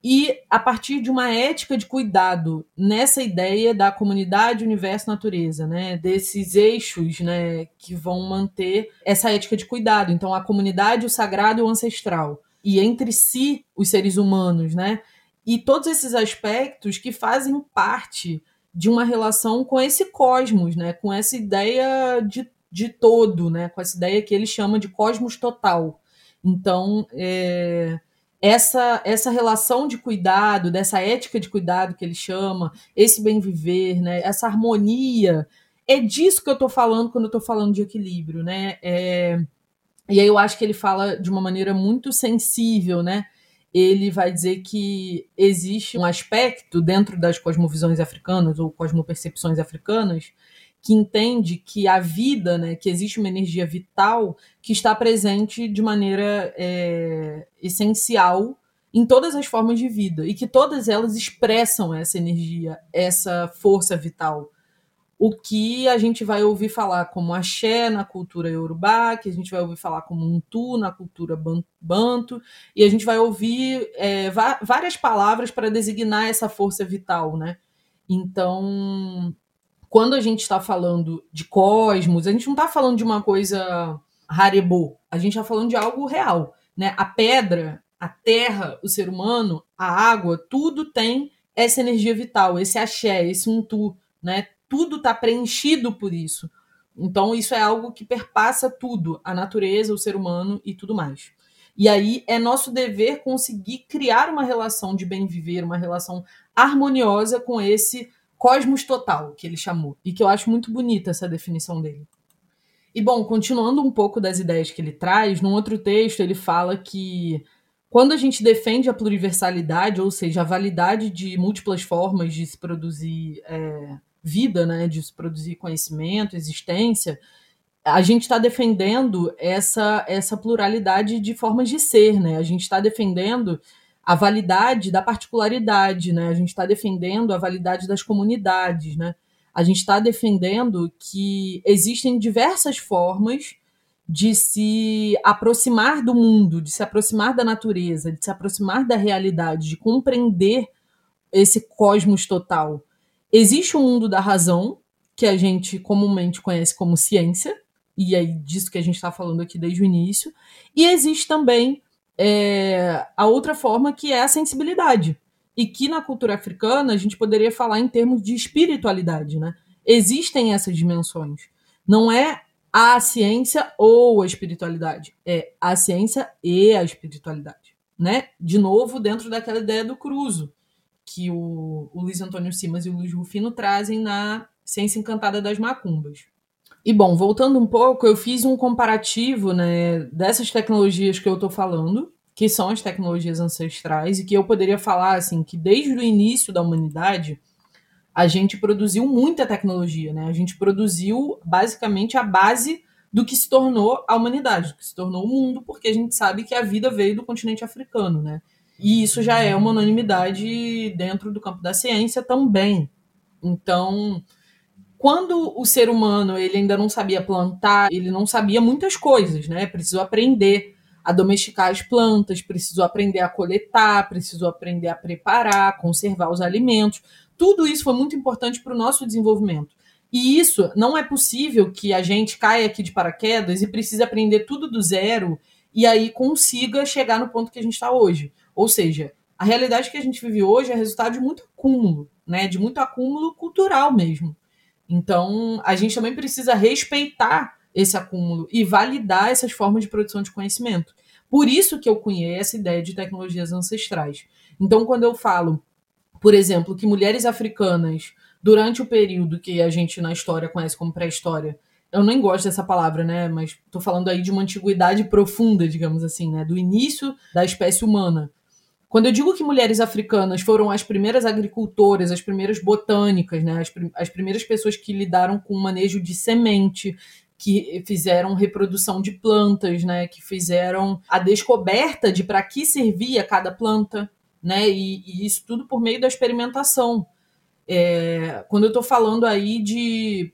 Speaker 2: e a partir de uma ética de cuidado nessa ideia da comunidade, universo, natureza, né? Desses eixos, né, que vão manter essa ética de cuidado. Então, a comunidade, o sagrado e o ancestral. E entre si, os seres humanos, né? E todos esses aspectos que fazem parte de uma relação com esse cosmos, né? Com essa ideia de, de todo, né? Com essa ideia que ele chama de cosmos total. Então, é essa, essa relação de cuidado, dessa ética de cuidado que ele chama, esse bem viver, né, essa harmonia, é disso que eu estou falando quando eu estou falando de equilíbrio, né? É, e aí eu acho que ele fala de uma maneira muito sensível, né? Ele vai dizer que existe um aspecto dentro das cosmovisões africanas ou cosmopercepções africanas que entende que a vida, né, que existe uma energia vital que está presente de maneira é, essencial em todas as formas de vida e que todas elas expressam essa energia, essa força vital. O que a gente vai ouvir falar como axé na cultura iorubá, que a gente vai ouvir falar como untu na cultura banto, e a gente vai ouvir é, várias palavras para designar essa força vital, né? Então, quando a gente está falando de cosmos, a gente não está falando de uma coisa harebô, a gente está falando de algo real. Né? A pedra, a terra, o ser humano, a água, tudo tem essa energia vital, esse axé, esse untu, né? Tudo está preenchido por isso. Então, isso é algo que perpassa tudo, a natureza, o ser humano e tudo mais. E aí é nosso dever conseguir criar uma relação de bem viver, uma relação harmoniosa com esse cosmos total, que ele chamou, e que eu acho muito bonita essa definição dele. E bom, continuando um pouco das ideias que ele traz, num outro texto ele fala que quando a gente defende a pluriversalidade, ou seja, a validade de múltiplas formas de se produzir é, vida, né, de se produzir conhecimento, existência, a gente está defendendo essa, essa pluralidade de formas de ser, né? A gente está defendendo a validade da particularidade, né? A gente está defendendo a validade das comunidades, né? A gente está defendendo que existem diversas formas de se aproximar do mundo, de se aproximar da natureza, de se aproximar da realidade, de compreender esse cosmos total. Existe o um mundo da razão, que a gente comumente conhece como ciência, e é disso que a gente está falando aqui desde o início, e existe também é, a outra forma que é a sensibilidade. E que na cultura africana a gente poderia falar em termos de espiritualidade, né? Existem essas dimensões. Não é a ciência ou a espiritualidade, é a ciência e a espiritualidade, né? De novo, dentro daquela ideia do cruzo, que o, o Luiz Antônio Simas e o Luiz Rufino trazem na Ciência Encantada das Macumbas. E bom, voltando um pouco, eu fiz um comparativo né, dessas tecnologias que eu estou falando, que são as tecnologias ancestrais, e que eu poderia falar assim que desde o início da humanidade a gente produziu muita tecnologia, né? A gente produziu basicamente a base do que se tornou a humanidade, do que se tornou o mundo, porque a gente sabe que a vida veio do continente africano, né? E isso já é uma unanimidade dentro do campo da ciência também. Então, quando o ser humano ele ainda não sabia plantar, ele não sabia muitas coisas, né? Precisou aprender a domesticar as plantas, precisou aprender a coletar, precisou aprender a preparar, conservar os alimentos. Tudo isso foi muito importante para o nosso desenvolvimento. E isso não é possível que a gente caia aqui de paraquedas e precise aprender tudo do zero e aí consiga chegar no ponto que a gente está hoje. Ou seja, a realidade que a gente vive hoje é resultado de muito acúmulo, né? De muito acúmulo cultural mesmo. Então, a gente também precisa respeitar esse acúmulo e validar essas formas de produção de conhecimento. Por isso que eu conheço essa ideia de tecnologias ancestrais. Então, quando eu falo, por exemplo, que mulheres africanas, durante o período que a gente na história conhece como pré-história, eu nem gosto dessa palavra, né? Mas estou falando aí de uma antiguidade profunda, digamos assim, né? Do início da espécie humana. Quando eu digo que mulheres africanas foram as primeiras agricultoras, as primeiras botânicas, né, as, prim as primeiras pessoas que lidaram com o manejo de semente, que fizeram reprodução de plantas, né, que fizeram a descoberta de para que servia cada planta, né, e, e, isso tudo por meio da experimentação. É, quando eu estou falando aí de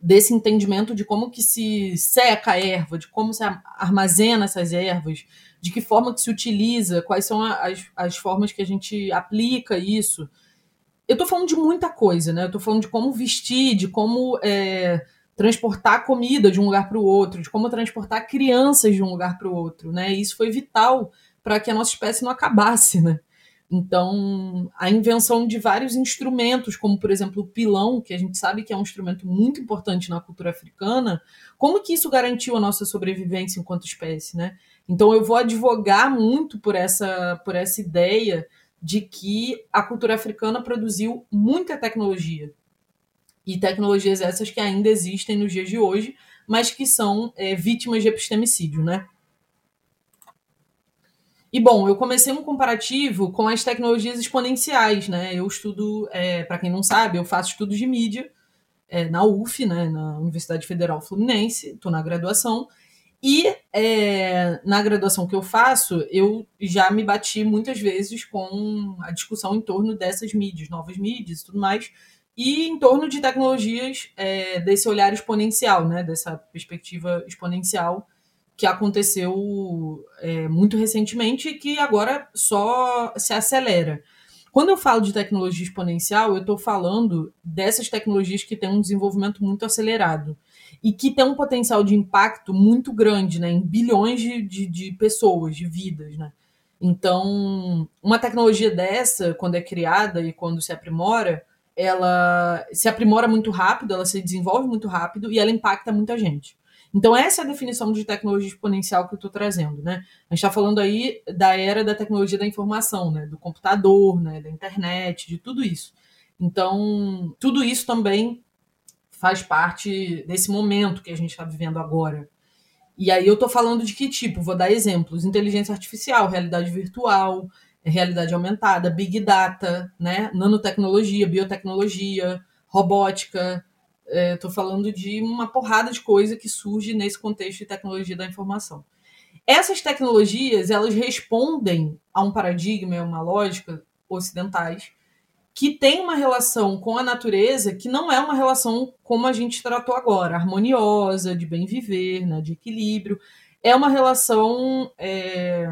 Speaker 2: desse entendimento de como que se seca a erva, de como se armazena essas ervas, de que forma que se utiliza, quais são as, as formas que a gente aplica isso. Eu estou falando de muita coisa, né? Eu estou falando de como vestir, de como é, transportar comida de um lugar para o outro, de como transportar crianças de um lugar para o outro, né? E isso foi vital para que a nossa espécie não acabasse, né? Então, a invenção de vários instrumentos, como por exemplo o pilão, que a gente sabe que é um instrumento muito importante na cultura africana, como que isso garantiu a nossa sobrevivência enquanto espécie, né? Então, eu vou advogar muito por essa, por essa ideia de que a cultura africana produziu muita tecnologia. E tecnologias essas que ainda existem nos dias de hoje, mas que são é, vítimas de epistemicídio, né? E bom, eu comecei um comparativo com as tecnologias exponenciais, né? Eu estudo, é, para quem não sabe, eu faço estudos de mídia é, na UF, né? Na Universidade Federal Fluminense, estou na graduação. E é, na graduação que eu faço, eu já me bati muitas vezes com a discussão em torno dessas mídias, novas mídias e tudo mais, e em torno de tecnologias é, desse olhar exponencial, né, dessa perspectiva exponencial que aconteceu é, muito recentemente e que agora só se acelera. Quando eu falo de tecnologia exponencial, eu estou falando dessas tecnologias que têm um desenvolvimento muito acelerado e que tem um potencial de impacto muito grande, né, em bilhões de, de, de pessoas, de vidas, né. Então, uma tecnologia dessa, quando é criada e quando se aprimora, ela se aprimora muito rápido, ela se desenvolve muito rápido e ela impacta muita gente. Então, essa é a definição de tecnologia exponencial que eu estou trazendo, né? A gente está falando aí da era da tecnologia da informação, né? Do computador, né? Da internet, de tudo isso. Então, tudo isso também faz parte desse momento que a gente está vivendo agora. E aí eu estou falando de que tipo? Vou dar exemplos: inteligência artificial, realidade virtual, realidade aumentada, big data, né? nanotecnologia, biotecnologia, robótica. Estou é, falando de uma porrada de coisa que surge nesse contexto de tecnologia da informação. Essas tecnologias elas respondem a um paradigma, a uma lógica ocidentais que tem uma relação com a natureza que não é uma relação como a gente tratou agora, harmoniosa, de bem viver, né, de equilíbrio. É uma relação é,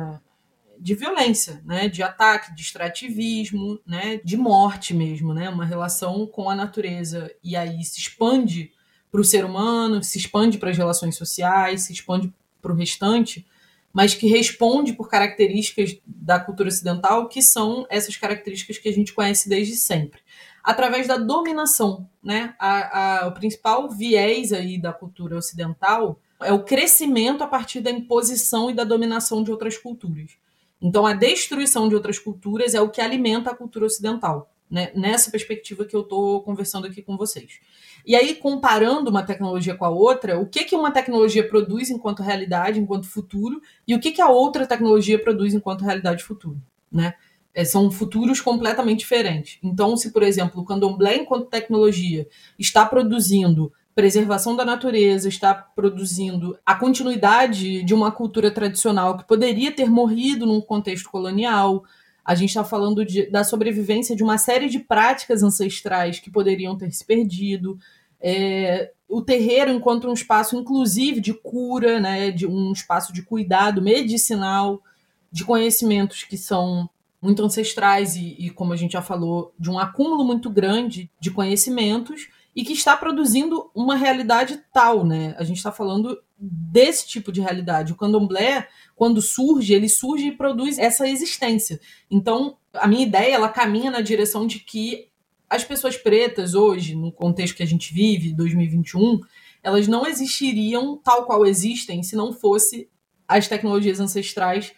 Speaker 2: de violência, né, de ataque, de extrativismo, né, de morte mesmo, né, uma relação com a natureza e aí se expande para o ser humano, se expande para as relações sociais, se expande para o restante mas que responde por características da cultura ocidental, que são essas características que a gente conhece desde sempre. Através da dominação, né? A, a, o principal viés aí da cultura ocidental é o crescimento a partir da imposição e da dominação de outras culturas. Então, a destruição de outras culturas é o que alimenta a cultura ocidental, né? nessa perspectiva que eu estou conversando aqui com vocês. E aí, comparando uma tecnologia com a outra, o que, que uma tecnologia produz enquanto realidade, enquanto futuro, e o que, que a outra tecnologia produz enquanto realidade futuro, né? É, são futuros completamente diferentes. Então, se, por exemplo, o candomblé, enquanto tecnologia, está produzindo preservação da natureza, está produzindo a continuidade de uma cultura tradicional que poderia ter morrido num contexto colonial. A gente está falando de, da sobrevivência de uma série de práticas ancestrais que poderiam ter se perdido. É, o terreiro enquanto um espaço, inclusive, de cura, né, de um espaço de cuidado medicinal, de conhecimentos que são muito ancestrais e, e, como a gente já falou, de um acúmulo muito grande de conhecimentos e que está produzindo uma realidade tal, né? A gente está falando desse tipo de realidade. O candomblé, quando surge, ele surge e produz essa existência. Então, a minha ideia, ela caminha na direção de que as pessoas pretas hoje, no contexto que a gente vive, 2021, elas não existiriam tal qual existem se não fosse as tecnologias ancestrais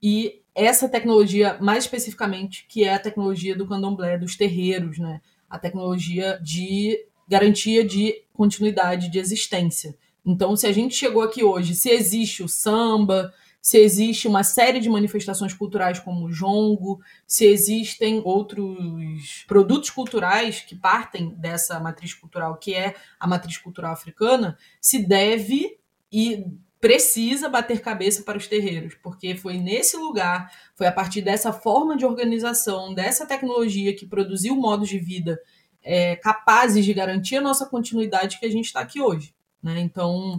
Speaker 2: e essa tecnologia, mais especificamente, que é a tecnologia do candomblé, dos terreiros, né? A tecnologia de garantia de continuidade de existência. Então, se a gente chegou aqui hoje, se existe o samba, se existe uma série de manifestações culturais como o jongo, se existem outros produtos culturais que partem dessa matriz cultural, que é a matriz cultural africana, se deve e precisa bater cabeça para os terreiros, porque foi nesse lugar, foi a partir dessa forma de organização, dessa tecnologia que produziu modos de vida é, capazes de garantir a nossa continuidade que a gente está aqui hoje. Né? Então,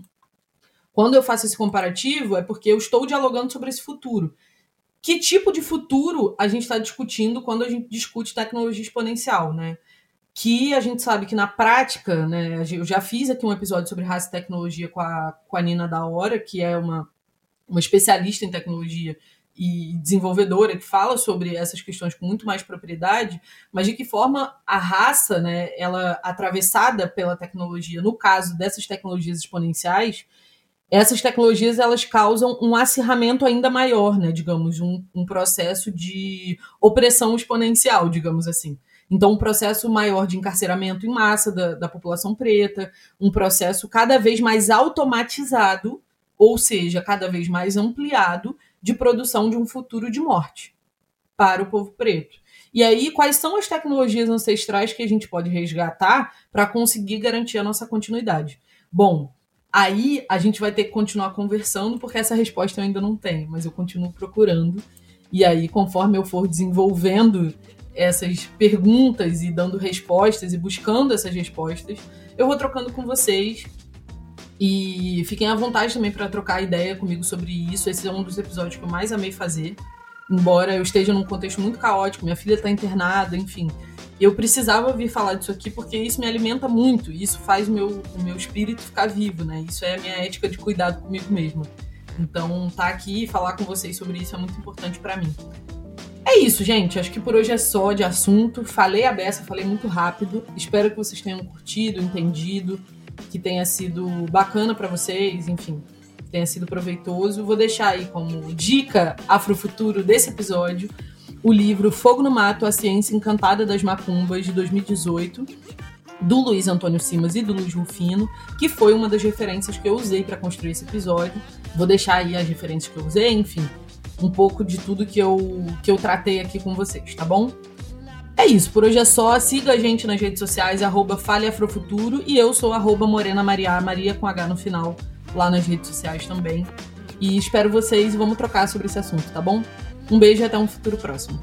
Speaker 2: quando eu faço esse comparativo, é porque eu estou dialogando sobre esse futuro. Que tipo de futuro a gente está discutindo quando a gente discute tecnologia exponencial, né? Que a gente sabe que na prática, né? Eu já fiz aqui um episódio sobre raça e tecnologia com a, com a Nina da Hora, que é uma, uma especialista em tecnologia e desenvolvedora que fala sobre essas questões com muito mais propriedade, mas de que forma a raça, né, ela atravessada pela tecnologia, no caso dessas tecnologias exponenciais, essas tecnologias elas causam um acirramento ainda maior, né, digamos, um, um processo de opressão exponencial, digamos assim. Então, um processo maior de encarceramento em massa da, da população preta, um processo cada vez mais automatizado, ou seja, cada vez mais ampliado, de produção de um futuro de morte para o povo preto. E aí, quais são as tecnologias ancestrais que a gente pode resgatar para conseguir garantir a nossa continuidade? Bom, aí a gente vai ter que continuar conversando, porque essa resposta eu ainda não tenho, mas eu continuo procurando. E aí, conforme eu for desenvolvendo essas perguntas e dando respostas e buscando essas respostas, eu vou trocando com vocês e fiquem à vontade também para trocar ideia comigo sobre isso. Esse é um dos episódios que eu mais amei fazer. Embora eu esteja num contexto muito caótico, minha filha está internada, enfim. Eu precisava vir falar disso aqui porque isso me alimenta muito. Isso faz meu, o meu espírito ficar vivo, né? Isso é a minha ética de cuidado comigo mesma. Então, tá aqui e falar com vocês sobre isso é muito importante para mim. É isso, gente. Acho que por hoje é só de assunto. Falei a beça, falei muito rápido. Espero que vocês tenham curtido, entendido que tenha sido bacana para vocês, enfim, tenha sido proveitoso. Vou deixar aí como dica afrofuturo desse episódio o livro Fogo no Mato, a Ciência Encantada das Macumbas, de 2018, do Luiz Antônio Simas e do Luiz Rufino, que foi uma das referências que eu usei para construir esse episódio. Vou deixar aí as referências que eu usei, enfim, um pouco de tudo que eu, que eu tratei aqui com vocês, tá bom? É isso, por hoje é só. Siga a gente nas redes sociais, arroba FaleAfrofuturo, e eu sou arroba Morena Maria, Maria com H no final, lá nas redes sociais também. E espero vocês e vamos trocar sobre esse assunto, tá bom? Um beijo e até um futuro próximo.